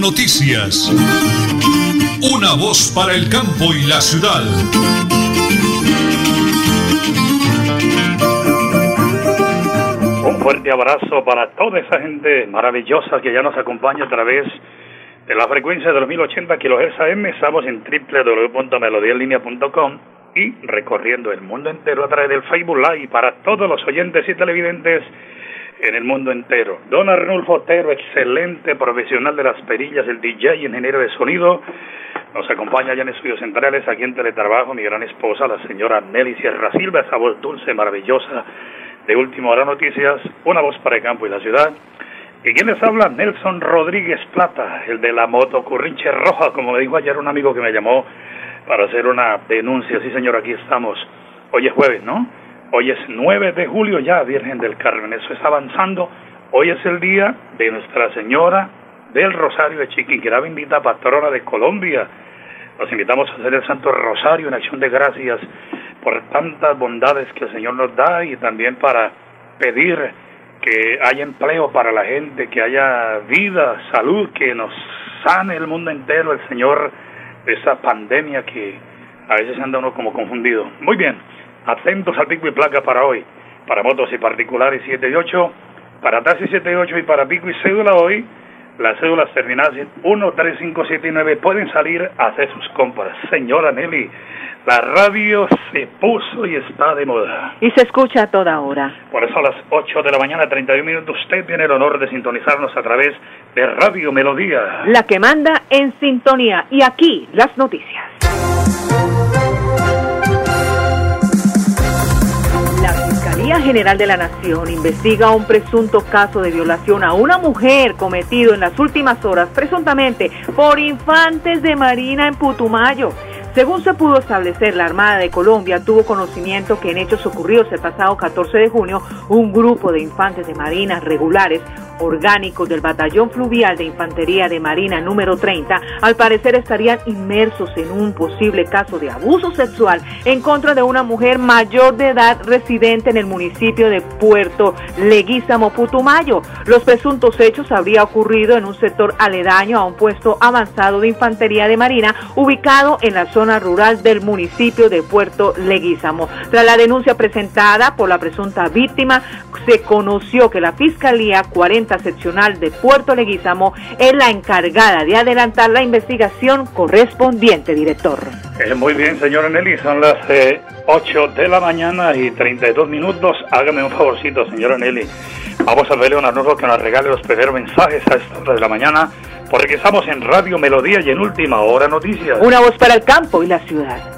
Noticias. Una voz para el campo y la ciudad. Un fuerte abrazo para toda esa gente maravillosa que ya nos acompaña a través de la frecuencia de los 1080 kHz AM. Estamos en www.melodialinea.com y recorriendo el mundo entero a través del Facebook Live para todos los oyentes y televidentes en el mundo entero. Don Arnulfo Otero, excelente profesional de las perillas, el DJ, ingeniero de sonido, nos acompaña ya en estudios centrales, aquí en Teletrabajo, mi gran esposa, la señora Nelly Sierra Silva, esa voz dulce, maravillosa de Último Hora Noticias, una voz para el campo y la ciudad. ¿Y quién les habla? Nelson Rodríguez Plata, el de la moto Currinche Roja, como me dijo ayer un amigo que me llamó para hacer una denuncia. Sí, señor, aquí estamos. Hoy es jueves, ¿no? Hoy es 9 de julio ya, Virgen del Carmen. Eso está avanzando. Hoy es el día de Nuestra Señora del Rosario de era bendita patrona de Colombia. Los invitamos a hacer el Santo Rosario en acción de gracias por tantas bondades que el Señor nos da y también para pedir que haya empleo para la gente, que haya vida, salud, que nos sane el mundo entero el Señor de esa pandemia que a veces anda uno como confundido. Muy bien. Atentos al pico y placa para hoy. Para motos y particulares 7 y 8. Para taxi 7 y 8 y para pico y cédula hoy. Las cédulas terminadas en 1, 3, 5, 7 y 9 pueden salir a hacer sus compras. Señora Nelly, la radio se puso y está de moda. Y se escucha a toda hora. Por eso a las 8 de la mañana, 31 minutos, usted tiene el honor de sintonizarnos a través de Radio Melodía. La que manda en sintonía. Y aquí las noticias. Fiscalía General de la Nación investiga un presunto caso de violación a una mujer cometido en las últimas horas, presuntamente por infantes de Marina en Putumayo. Según se pudo establecer, la Armada de Colombia tuvo conocimiento que en hechos ocurridos el pasado 14 de junio, un grupo de infantes de Marina regulares orgánicos del Batallón Fluvial de Infantería de Marina número 30, al parecer estarían inmersos en un posible caso de abuso sexual en contra de una mujer mayor de edad residente en el municipio de Puerto Leguízamo, Putumayo. Los presuntos hechos habría ocurrido en un sector aledaño a un puesto avanzado de Infantería de Marina ubicado en la zona rural del municipio de Puerto Leguízamo. Tras la denuncia presentada por la presunta víctima, se conoció que la Fiscalía 40 seccional de Puerto Leguízamo es la encargada de adelantar la investigación correspondiente, director. Eh, muy bien, señora Nelly, son las 8 eh, de la mañana y 32 minutos. Hágame un favorcito, señora Nelly. Vamos a verle un que nos regale los primeros mensajes a esta hora de la mañana, porque estamos en Radio Melodía y en Última Hora Noticias. Una voz para el campo y la ciudad.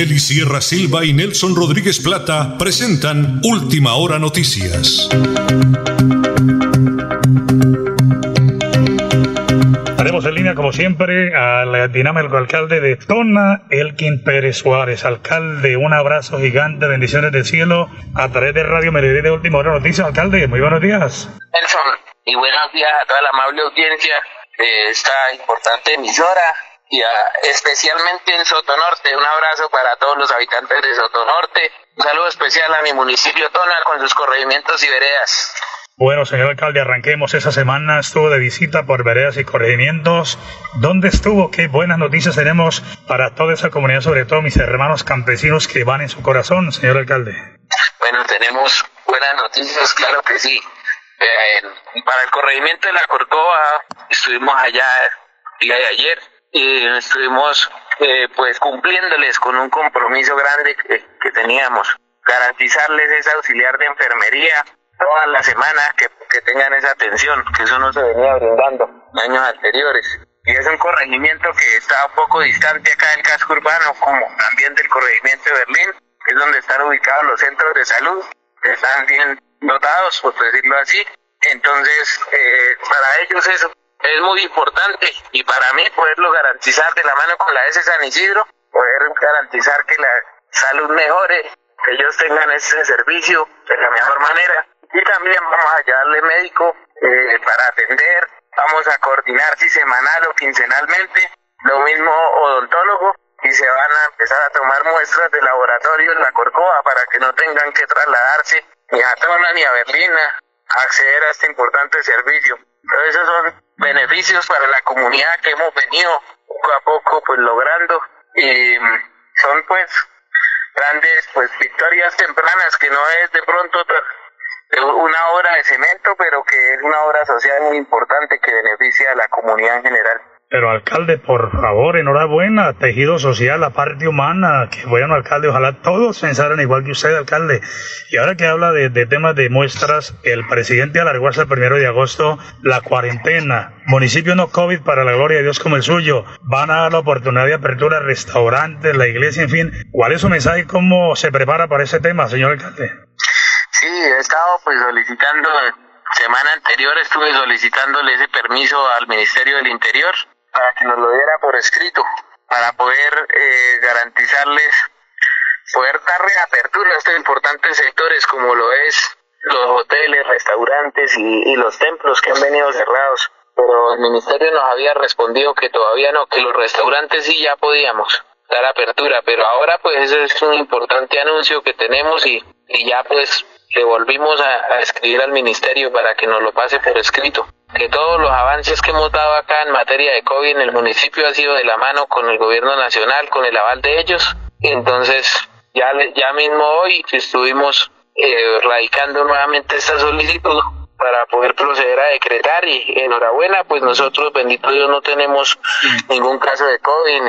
Nelly Sierra Silva y Nelson Rodríguez Plata presentan Última Hora Noticias. Haremos en línea, como siempre, al dinámico alcalde de Tona, Elkin Pérez Suárez. Alcalde, un abrazo gigante, bendiciones del cielo a través de Radio Melodía de Última Hora Noticias. Alcalde, muy buenos días. Nelson, y buenos días a toda la amable audiencia de esta importante emisora y especialmente en Sotonorte. Un abrazo para todos los habitantes de Sotonorte. Un saludo especial a mi municipio Tona con sus corregimientos y veredas. Bueno, señor alcalde, arranquemos. Esa semana estuvo de visita por veredas y corregimientos. ¿Dónde estuvo? Qué buenas noticias tenemos para toda esa comunidad, sobre todo mis hermanos campesinos que van en su corazón, señor alcalde. Bueno, tenemos buenas noticias, claro que sí. Eh, para el corregimiento de la Corcova estuvimos allá el día de ayer y estuvimos eh, pues cumpliéndoles con un compromiso grande que, teníamos, garantizarles ese auxiliar de enfermería todas las semanas que, que tengan esa atención, que eso no se venía brindando años anteriores. Y es un corregimiento que está un poco distante acá del casco urbano, como también del corregimiento de Berlín, que es donde están ubicados los centros de salud, están bien dotados, por decirlo así. Entonces, eh, para ellos eso es muy importante y para mí poderlo garantizar de la mano con la S San Isidro, poder garantizar que la salud mejore, que ellos tengan ese servicio de la mejor manera y también vamos a llevarle médico eh, para atender, vamos a coordinar si semanal o quincenalmente, lo mismo odontólogo y se van a empezar a tomar muestras de laboratorio en la Corcova para que no tengan que trasladarse ni a Tona ni a Berlín a acceder a este importante servicio. Esos son beneficios para la comunidad que hemos venido poco a poco pues logrando y son pues grandes pues victorias tempranas que no es de pronto una obra de cemento, pero que es una obra social muy importante que beneficia a la comunidad en general. Pero alcalde, por favor, enhorabuena, tejido social, la parte humana, que bueno, alcalde, ojalá todos pensaran igual que usted, alcalde. Y ahora que habla de, temas de muestras, el presidente alargó hasta el primero de agosto la cuarentena. Municipio no COVID para la gloria de Dios como el suyo. Van a dar la oportunidad de apertura a restaurantes, la iglesia, en fin. ¿Cuál es su mensaje cómo se prepara para ese tema, señor alcalde? Sí, he estado pues solicitando, semana anterior estuve solicitándole ese permiso al Ministerio del Interior para que nos lo diera por escrito, para poder eh, garantizarles, poder dar reapertura a estos importantes sectores como lo es los hoteles, restaurantes y, y los templos que han venido cerrados. Pero el ministerio nos había respondido que todavía no, que los restaurantes sí ya podíamos dar apertura, pero ahora pues eso es un importante anuncio que tenemos y, y ya pues le volvimos a, escribir al ministerio para que nos lo pase por escrito. Que todos los avances que hemos dado acá en materia de COVID en el municipio ha sido de la mano con el gobierno nacional, con el aval de ellos. Entonces, ya, ya mismo hoy estuvimos eh, radicando nuevamente esta solicitud para poder proceder a decretar y enhorabuena, pues nosotros, bendito Dios, no tenemos ningún caso de COVID.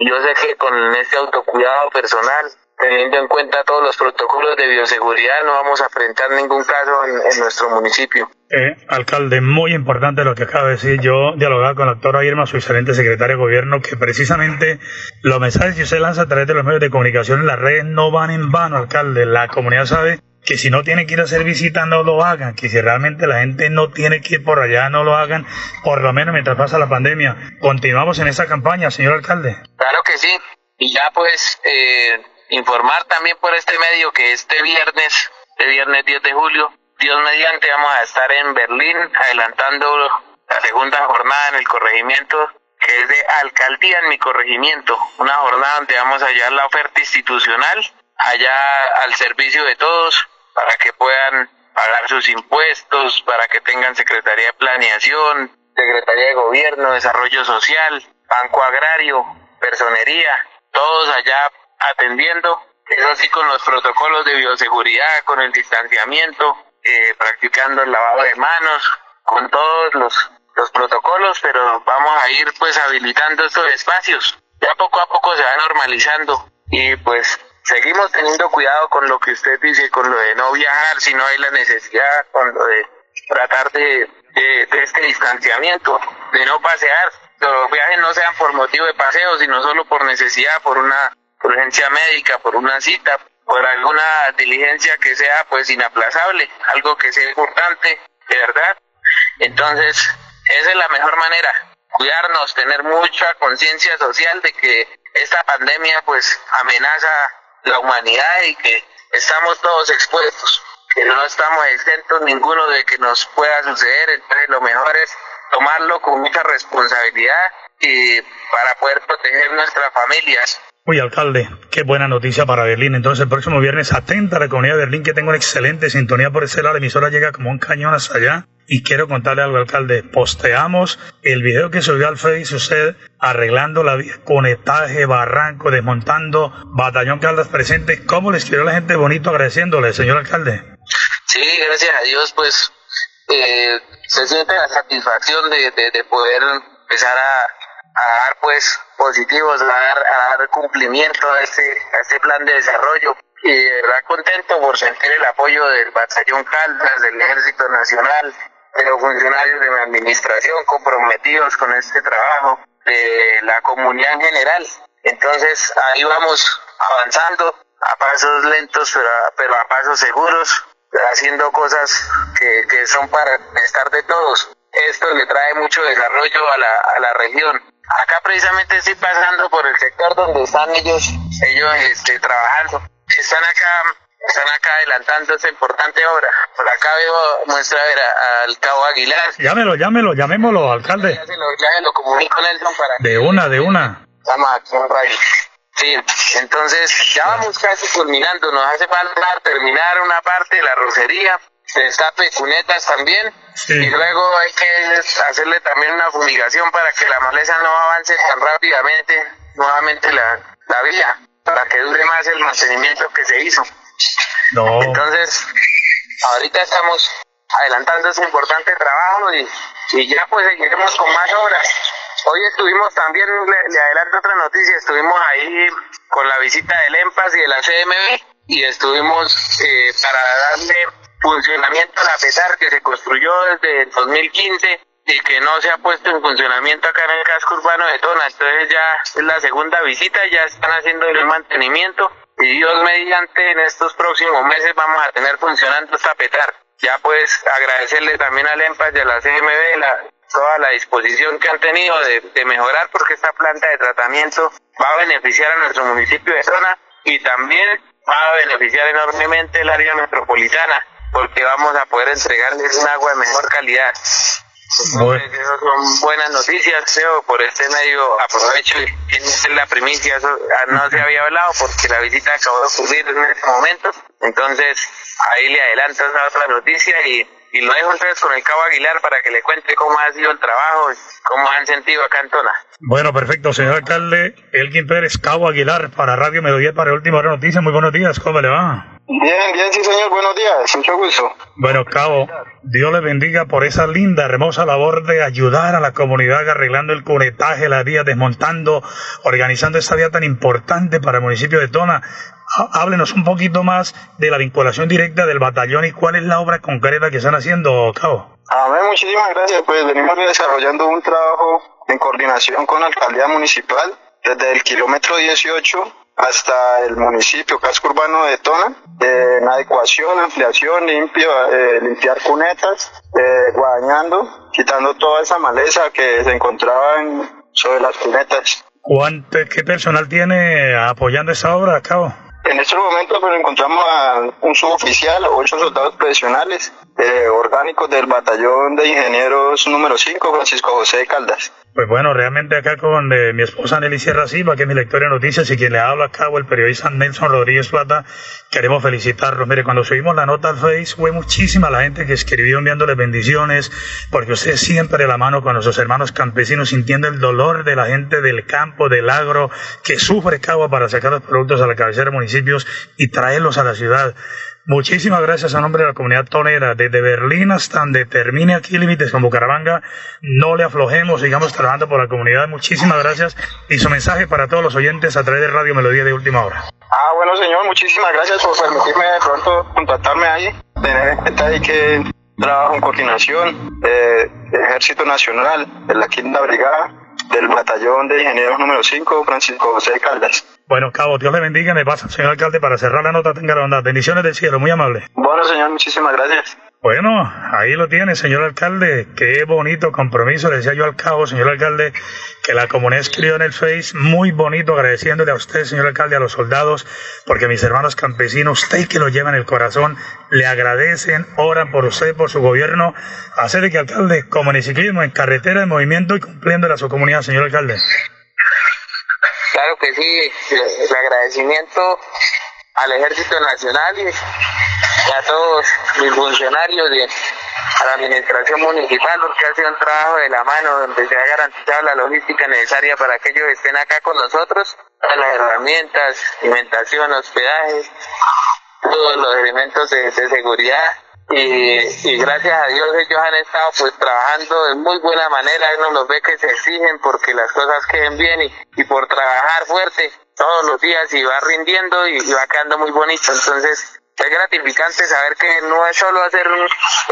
Yo sé que con este autocuidado personal teniendo en cuenta todos los protocolos de bioseguridad, no vamos a enfrentar ningún caso en, nuestro municipio. Eh, alcalde, muy importante lo que acaba de decir. Yo dialogaba con la doctora Irma, su excelente secretaria de gobierno, que precisamente los mensajes que usted lanza a través de los medios de comunicación en las redes no van en vano, alcalde. La comunidad sabe que si no tiene que ir a hacer visita no lo hagan, que si realmente la gente no tiene que ir por allá no lo hagan, por lo menos mientras pasa la pandemia. Continuamos en esa campaña, señor alcalde. Claro que sí. Y ya pues eh, informar también por este medio que este viernes, este viernes 10 de julio, Dios mediante, vamos a estar en Berlín adelantando la segunda jornada en el corregimiento, que es de alcaldía en mi corregimiento, una jornada donde vamos a llevar la oferta institucional allá al servicio de todos para que puedan pagar sus impuestos, para que tengan Secretaría de Planeación, Secretaría de Gobierno, Desarrollo Social, Banco Agrario, Personería, todos allá atendiendo, eso sí con los protocolos de bioseguridad, con el distanciamiento, eh, practicando el lavado de manos, con todos los, los protocolos, pero vamos a ir pues habilitando estos espacios. Ya poco a poco se va normalizando y pues seguimos teniendo cuidado con lo que usted dice, con lo de no viajar si no hay la necesidad, con lo de tratar de, de, de este distanciamiento, de no pasear. Los viajes no sean por motivo de paseo, sino solo por necesidad, por una urgencia médica, por una cita, por alguna diligencia que sea pues inaplazable, algo que sea importante, de verdad. Entonces, esa es la mejor manera, cuidarnos, tener mucha conciencia social de que esta pandemia pues amenaza la humanidad y que estamos todos expuestos, que no estamos exentos ninguno de que nos pueda suceder, entonces lo mejor es tomarlo con mucha responsabilidad y para poder proteger nuestras familias Uy, alcalde, qué buena noticia para Berlín. Entonces, el próximo viernes, atenta a la comunidad de Berlín, que tengo una excelente sintonía por ese lado. La emisora llega como un cañón hasta allá. Y quiero contarle algo, alcalde. Posteamos el video que subió al Face usted arreglando la vía, conectaje, barranco, desmontando, batallón Caldas presente. ¿Cómo le escribió la gente bonito agradeciéndole, señor alcalde? Sí, gracias a Dios, pues eh, se siente la satisfacción de, de poder empezar a a dar pues positivos, a dar, a dar cumplimiento a este, a este plan de desarrollo y de verdad contento por sentir el apoyo del batallón Caldas, del Ejército Nacional, de los funcionarios de mi administración comprometidos con este trabajo, de la comunidad en general. Entonces ahí vamos avanzando a pasos lentos pero a, pero a pasos seguros, haciendo cosas que, que son para el bienestar de todos. Esto le trae mucho desarrollo a la, a la región Acá precisamente estoy pasando por el sector donde están ellos, ellos este, trabajando. Están acá, están acá adelantando esta importante obra. Por acá veo, muestra ver al cabo Aguilar. Llámelo, llámelo, llamémoslo, alcalde. Ya se lo, ya se lo comunico Nelson para De una, de una. Estamos aquí en radio. Sí, entonces ya vamos casi culminando. Nos hace falta terminar una parte de la rocería destape cunetas también. Y luego hay que hacerle también una fumigación para que la maleza no avance tan rápidamente nuevamente la, la vía, para que dure más el mantenimiento que se hizo. No. Entonces, ahorita estamos adelantando ese importante trabajo y, y ya pues seguiremos con más obras. Hoy estuvimos también, le, adelanto otra noticia, estuvimos ahí con la visita del EMPAS y de la CMB y estuvimos eh, para darle funcionamiento a pesar que se construyó desde el 2015 y que no se ha puesto en funcionamiento acá en el casco urbano de Tona. Entonces ya es la segunda visita, ya están haciendo el mantenimiento y Dios mediante en estos próximos meses vamos a tener funcionando esta petar. Ya pues agradecerle también al EMPAS y a la CMB la, toda la disposición que han tenido de, de mejorar porque esta planta de tratamiento va a beneficiar a nuestro municipio de Zona y también va a beneficiar enormemente el área metropolitana porque vamos a poder entregarles un agua de mejor calidad. Bueno. son buenas noticias, Leo, por este medio aprovecho y es la primicia, eso ah, no se había hablado porque la visita acabó de ocurrir en este momento, entonces ahí le adelanto esa otra noticia y, y lo dejo entonces con el Cabo Aguilar para que le cuente cómo ha sido el trabajo, cómo han sentido acá en Tona. Bueno, perfecto, señor alcalde, Elkin Pérez, Cabo Aguilar para Radio Mediodía para Última Hora Noticias, muy buenos días, ¿cómo le va? Bien, bien, sí, señor. Buenos días. Mucho gusto. Bueno, Cabo, Dios le bendiga por esa linda, hermosa labor de ayudar a la comunidad arreglando el cunetaje, la vía, desmontando, organizando esa vía tan importante para el municipio de Tona. Háblenos un poquito más de la vinculación directa del batallón y cuál es la obra concreta que están haciendo, Cabo. ver, muchísimas gracias. Pues venimos desarrollando un trabajo en coordinación con la alcaldía municipal desde el kilómetro 18 hasta el municipio casco urbano de Tona, en adecuación, ampliación, limpio, eh, limpiar cunetas, eh, guadañando, quitando toda esa maleza que se encontraba sobre las cunetas. ¿Cuánto, ¿Qué personal tiene apoyando esa obra, Cabo? En este momento pues, encontramos a un suboficial, ocho soldados profesionales eh, orgánicos del batallón de ingenieros número 5, Francisco José Caldas. Pues bueno, realmente acá con eh, mi esposa Nelly Sierra Silva, que es mi lectora de noticias y quien le habla a cabo el periodista Nelson Rodríguez Plata, queremos felicitarlos. Mire, cuando subimos la nota al Face, fue muchísima la gente que escribió enviándole bendiciones, porque usted siempre la mano con nuestros hermanos campesinos, sintiendo el dolor de la gente del campo, del agro, que sufre cabo para sacar los productos a la cabecera de municipios y traerlos a la ciudad. Muchísimas gracias a nombre de la comunidad tonera, desde Berlín hasta donde termine aquí límites con Bucaramanga. No le aflojemos, sigamos trabajando por la comunidad. Muchísimas gracias y su mensaje para todos los oyentes a través de Radio Melodía de Última Hora. Ah, bueno, señor, muchísimas gracias por permitirme de pronto contactarme ahí. Tener en cuenta que trabajo en coordinación eh, Ejército Nacional de la Quinta Brigada del batallón de ingenieros número 5, Francisco José Caldas. Bueno, Cabo, Dios le bendiga. Me pasa, señor alcalde, para cerrar la nota, tenga la bondad. Bendiciones del cielo, muy amable. Bueno, señor, muchísimas gracias. Bueno, ahí lo tiene, señor alcalde. Qué bonito compromiso. Le decía yo al cabo, señor alcalde, que la comunidad escribió en el Face muy bonito, agradeciéndole a usted, señor alcalde, a los soldados, porque mis hermanos campesinos, usted que lo lleva en el corazón, le agradecen, oran por usted, por su gobierno. Hacer de que alcalde, como en ciclismo, en carretera, en movimiento y cumpliendo a su comunidad, señor alcalde. Claro que sí, el agradecimiento al Ejército Nacional y a todos mis funcionarios de la administración municipal porque ha sido un trabajo de la mano donde se ha garantizado la logística necesaria para que ellos estén acá con nosotros, las herramientas, alimentación, hospedaje, todos los elementos de, seguridad y, gracias a Dios ellos han estado pues trabajando de muy buena manera, uno los ve que se exigen porque las cosas queden bien y, y por trabajar fuerte todos los días y va rindiendo y, va quedando muy bonito, entonces es gratificante saber que no es solo hacer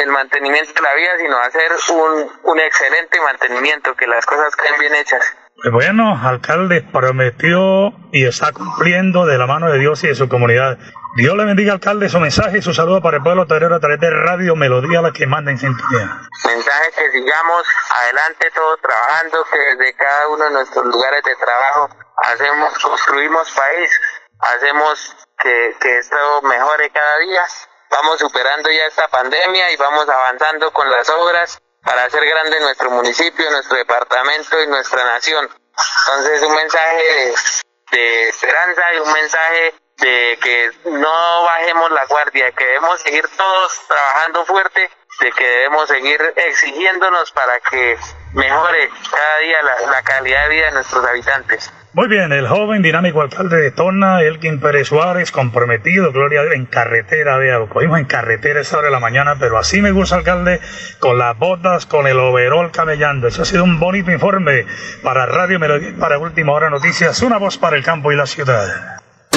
el mantenimiento de la vida, sino hacer un, un excelente mantenimiento, que las cosas queden bien hechas. Bueno, alcalde prometió y está cumpliendo de la mano de Dios y de su comunidad. Dios le bendiga, alcalde, su mensaje y su saludo para el pueblo torero a través de Radio Melodía, la que manda en sintonía. Mensaje que sigamos adelante todos trabajando, que desde cada uno de nuestros lugares de trabajo hacemos, construimos país, hacemos que, que esto mejore cada día. Vamos superando ya esta pandemia y vamos avanzando con las obras para hacer grande nuestro municipio, nuestro departamento y nuestra nación. Entonces un mensaje de esperanza y un mensaje de que no bajemos la guardia, que debemos seguir todos trabajando fuerte, de que debemos seguir exigiéndonos para que mejore cada día la, calidad de vida de nuestros habitantes. Muy bien, el joven dinámico alcalde de Tona, Elkin Pérez Suárez, comprometido, gloria a Dios, en carretera, vea, lo en carretera esa hora de la mañana, pero así me gusta, alcalde, con las botas, con el overol camellando. Eso ha sido un bonito informe para Radio Melodía, para Última Hora Noticias, una voz para el campo y la ciudad.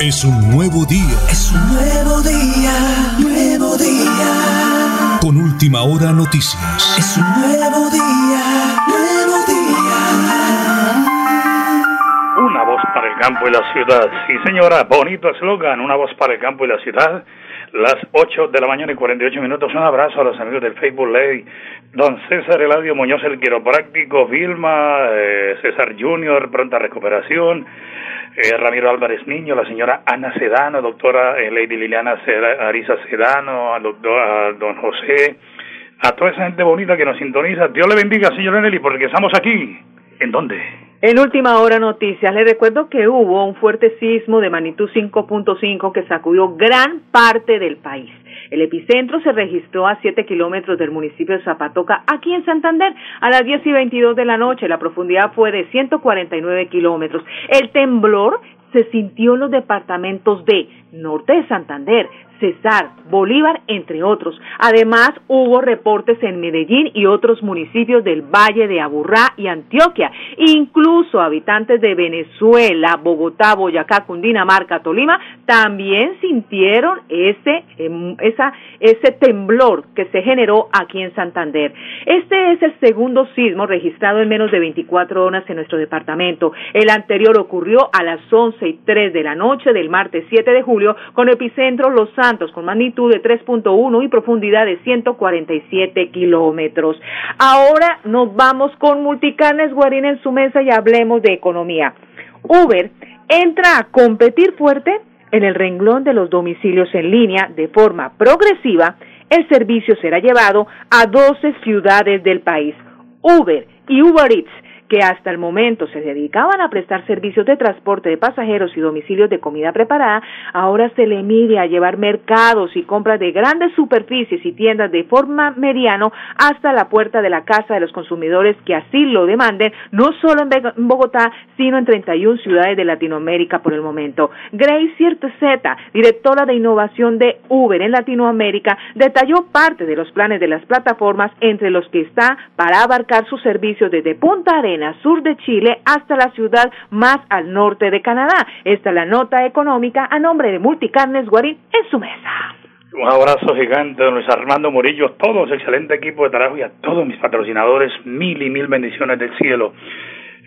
Es un nuevo día. Es un nuevo día, nuevo día. Con última hora noticias. Es un nuevo día, nuevo día. Una voz para el campo y la ciudad. Sí, señora, bonito eslogan. Una voz para el campo y la ciudad. Las 8 de la mañana y 48 minutos. Un abrazo a los amigos del Facebook Ley. Don César Eladio Muñoz, el quiropráctico. Vilma, eh, César Junior, pronta recuperación eh, Ramiro Álvarez Niño, la señora Ana Sedano, doctora eh, Lady Liliana Arisa Sedano, a don José, a toda esa gente bonita que nos sintoniza. Dios le bendiga, señor Nelly, porque estamos aquí. ¿En dónde? En última hora noticias, le recuerdo que hubo un fuerte sismo de magnitud 5.5 que sacudió gran parte del país. El epicentro se registró a 7 kilómetros del municipio de Zapatoca, aquí en Santander, a las 10 y 22 de la noche. La profundidad fue de 149 kilómetros. El temblor se sintió en los departamentos de Norte de Santander, Cesar, Bolívar, entre otros. Además, hubo reportes en Medellín y otros municipios del Valle de Aburrá y Antioquia. Incluso habitantes de Venezuela, Bogotá, Boyacá, Cundinamarca, Tolima, también sintieron ese, em, ese temblor que se generó aquí en Santander. Este es el segundo sismo registrado en menos de 24 horas en nuestro departamento. El anterior ocurrió a las 11 y 3 de la noche del martes 7 de julio con epicentro Los Con magnitud de 3.1 y profundidad de 147 kilómetros. Ahora nos vamos con Multicarnes Guarín en su mesa y hablemos de economía. Uber entra a competir fuerte en el renglón de los domicilios en línea de forma progresiva. El servicio será llevado a 12 ciudades del país. Uber y Uber Eats que hasta el momento se dedicaban a prestar servicios de transporte de pasajeros y domicilios de comida preparada, ahora se le mide a llevar mercados y compras de grandes superficies y tiendas de forma mediano hasta la puerta de la casa de los consumidores que así lo demanden, no solo en Bogotá, sino en 31 ciudades de Latinoamérica por el momento. Grace Zeta, directora de innovación de Uber en Latinoamérica, detalló parte de los planes de las plataformas entre los que está para abarcar sus servicios desde Punta Arenas sur de Chile hasta la ciudad más al norte de Canadá. Esta es la nota económica a nombre de Multicarnes Guarín en su mesa. Un abrazo gigante, don Luis Armando Murillo, todos, excelente equipo de trabajo y a todos mis patrocinadores, mil y mil bendiciones del cielo.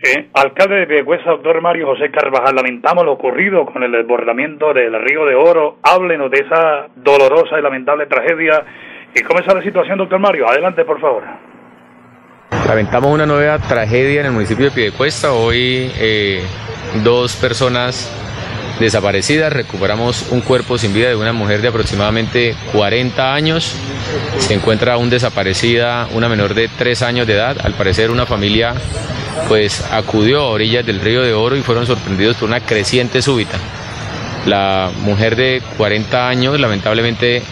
Eh, alcalde de Piedecuesta, doctor Mario José Carvajal, lamentamos lo ocurrido con el desbordamiento del Río de Oro. Háblenos de esa dolorosa y lamentable tragedia. ¿Y cómo está la situación, doctor Mario? Adelante, por favor. Lamentamos una nueva tragedia en el municipio de Piedecuesta. Hoy eh, dos personas desaparecidas. Recuperamos un cuerpo sin vida de una mujer de aproximadamente 40 años. Se encuentra aún desaparecida una menor de 3 años de edad. Al parecer una familia pues acudió a orillas del río de Oro y fueron sorprendidos por una creciente súbita. La mujer de 40 años lamentablemente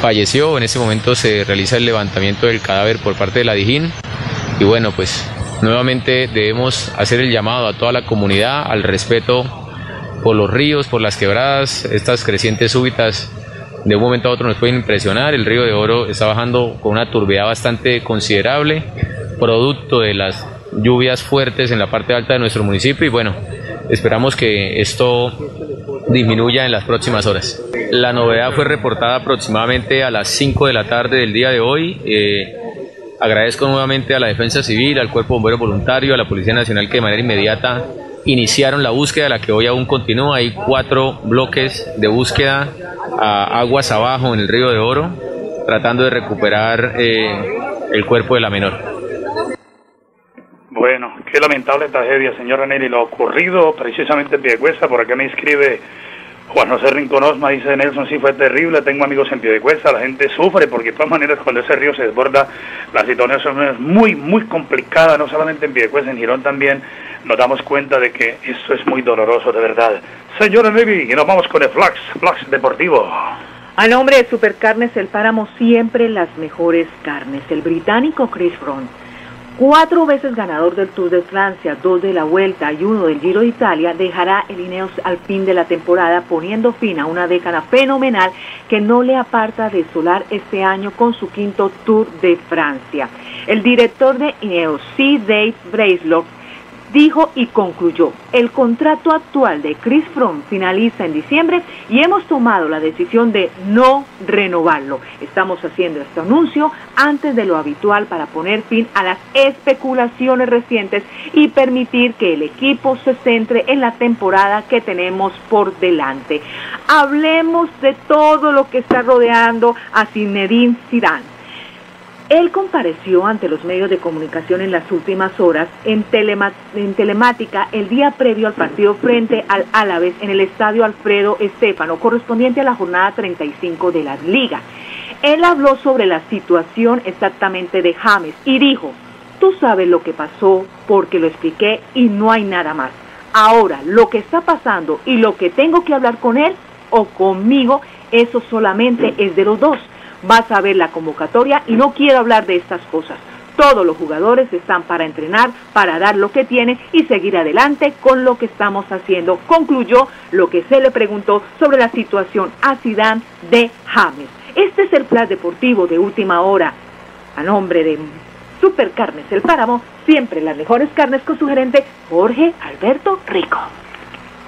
falleció. En ese momento se realiza el levantamiento del cadáver por parte de la Dijín. Y bueno, pues nuevamente debemos hacer el llamado a toda la comunidad al respeto por los ríos, por las quebradas, estas crecientes súbitas de un momento a otro nos pueden impresionar. El río de Oro está bajando con una turbidez bastante considerable, producto de las lluvias fuertes en la parte alta de nuestro municipio y bueno, esperamos que esto disminuya en las próximas horas. La novedad fue reportada aproximadamente a las 5 de la tarde del día de hoy. Eh, Agradezco nuevamente a la Defensa Civil, al Cuerpo Bombero Voluntario, a la Policía Nacional que de manera inmediata iniciaron la búsqueda, la que hoy aún continúa. Hay cuatro bloques de búsqueda a aguas abajo en el río de Oro, tratando de recuperar eh, el cuerpo de la menor. Bueno, qué lamentable tragedia, señora Nelly. Lo ocurrido precisamente en Piedecuesta, por acá me inscribe Juan José Rincón Osma dice Nelson, sí fue terrible, tengo amigos en pie de cuesta, la gente sufre porque de todas maneras cuando ese río se desborda, la situación es muy, muy complicada, no solamente en pie de cuesta, en Girón también nos damos cuenta de que esto es muy doloroso, de verdad. Señora Levy, y nos vamos con el Flax, Flax Deportivo. A nombre de Supercarnes El Páramo, siempre las mejores carnes. El británico Chris Front Cuatro veces ganador del Tour de Francia, dos de la Vuelta y uno del Giro de Italia, dejará el Ineos al fin de la temporada, poniendo fin a una década fenomenal que no le aparta de solar este año con su quinto Tour de Francia. El director de Ineos, C. Dave Bracelock, dijo y concluyó, el contrato actual de Chris Froome finaliza en diciembre y hemos tomado la decisión de no renovarlo. Estamos haciendo este anuncio antes de lo habitual para poner fin a las especulaciones recientes y permitir que el equipo se centre en la temporada que tenemos por delante. Hablemos de todo lo que está rodeando a Zinedine Zidane. Él compareció ante los medios de comunicación en las últimas horas en, telemática el día previo al partido frente al Álaves en el estadio Alfredo Estefano, correspondiente a la jornada 35 de la liga. Él habló sobre la situación exactamente de James y dijo, tú sabes lo que pasó porque lo expliqué y no hay nada más. Ahora, lo que está pasando y lo que tengo que hablar con él o conmigo, eso solamente es de los dos vas a ver la convocatoria y no quiero hablar de estas cosas. Todos los jugadores están para entrenar, para dar lo que tienen y seguir adelante con lo que estamos haciendo. Concluyó lo que se le preguntó sobre la situación a Zidane de James. Este es el plan deportivo de última hora. A nombre de Supercarnes El Páramo, siempre las mejores carnes con su gerente Jorge Alberto Rico.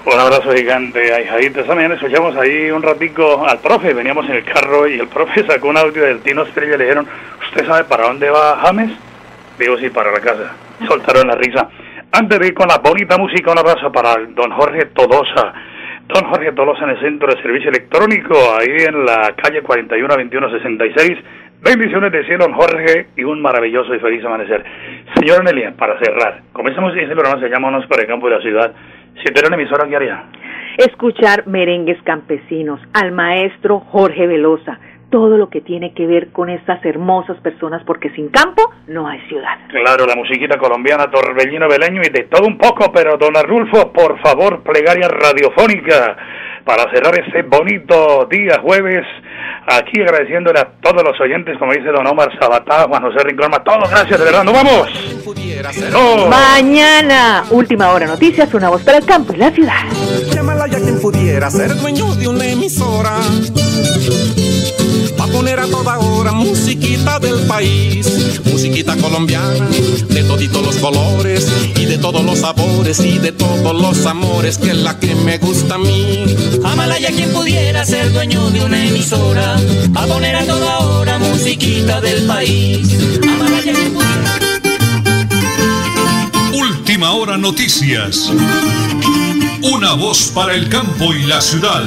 Un abrazo gigante a Esa mañana escuchamos ahí un ratico al profe, veníamos en el carro y el profe sacó un audio del Tino Estrella y le dijeron, ¿usted sabe para dónde va James? Digo, sí, para la casa. Soltaron la risa. Antes de ir con la bonita música, un abrazo para don Jorge Todosa. Don Jorge Todosa en el Centro de Servicio Electrónico, ahí en la calle 41 2166. Bendiciones de cielo, don Jorge, y un maravilloso y feliz amanecer. Señora Nelia, para cerrar, comenzamos este programa, se llama para el campo de la ciudad. Si tú una emisora, ¿qué haría? Escuchar merengues campesinos al maestro Jorge Velosa todo lo que tiene que ver con estas hermosas personas, porque sin campo no hay ciudad. Claro, la musiquita colombiana, Torbellino Beleño y de todo un poco, pero don Arnulfo, por favor, plegaria radiofónica para cerrar este bonito día jueves aquí agradeciéndole a todos los oyentes, como dice don Omar Sabatá, Juan José Rincón, a todos, gracias, de verdad, nos vamos. Mañana, última hora noticias, una voz para el campo y la ciudad. Llámala ya quien pudiera ser dueño de una emisora. Poner a toda hora musiquita del país, musiquita colombiana, de toditos los colores y de todos los sabores y de todos los amores, que es la que me gusta a mí. Amala ya quien pudiera ser dueño de una emisora, a poner a toda hora musiquita del país. Amala ya quien pudiera. Última hora noticias. Una voz para el campo y la ciudad.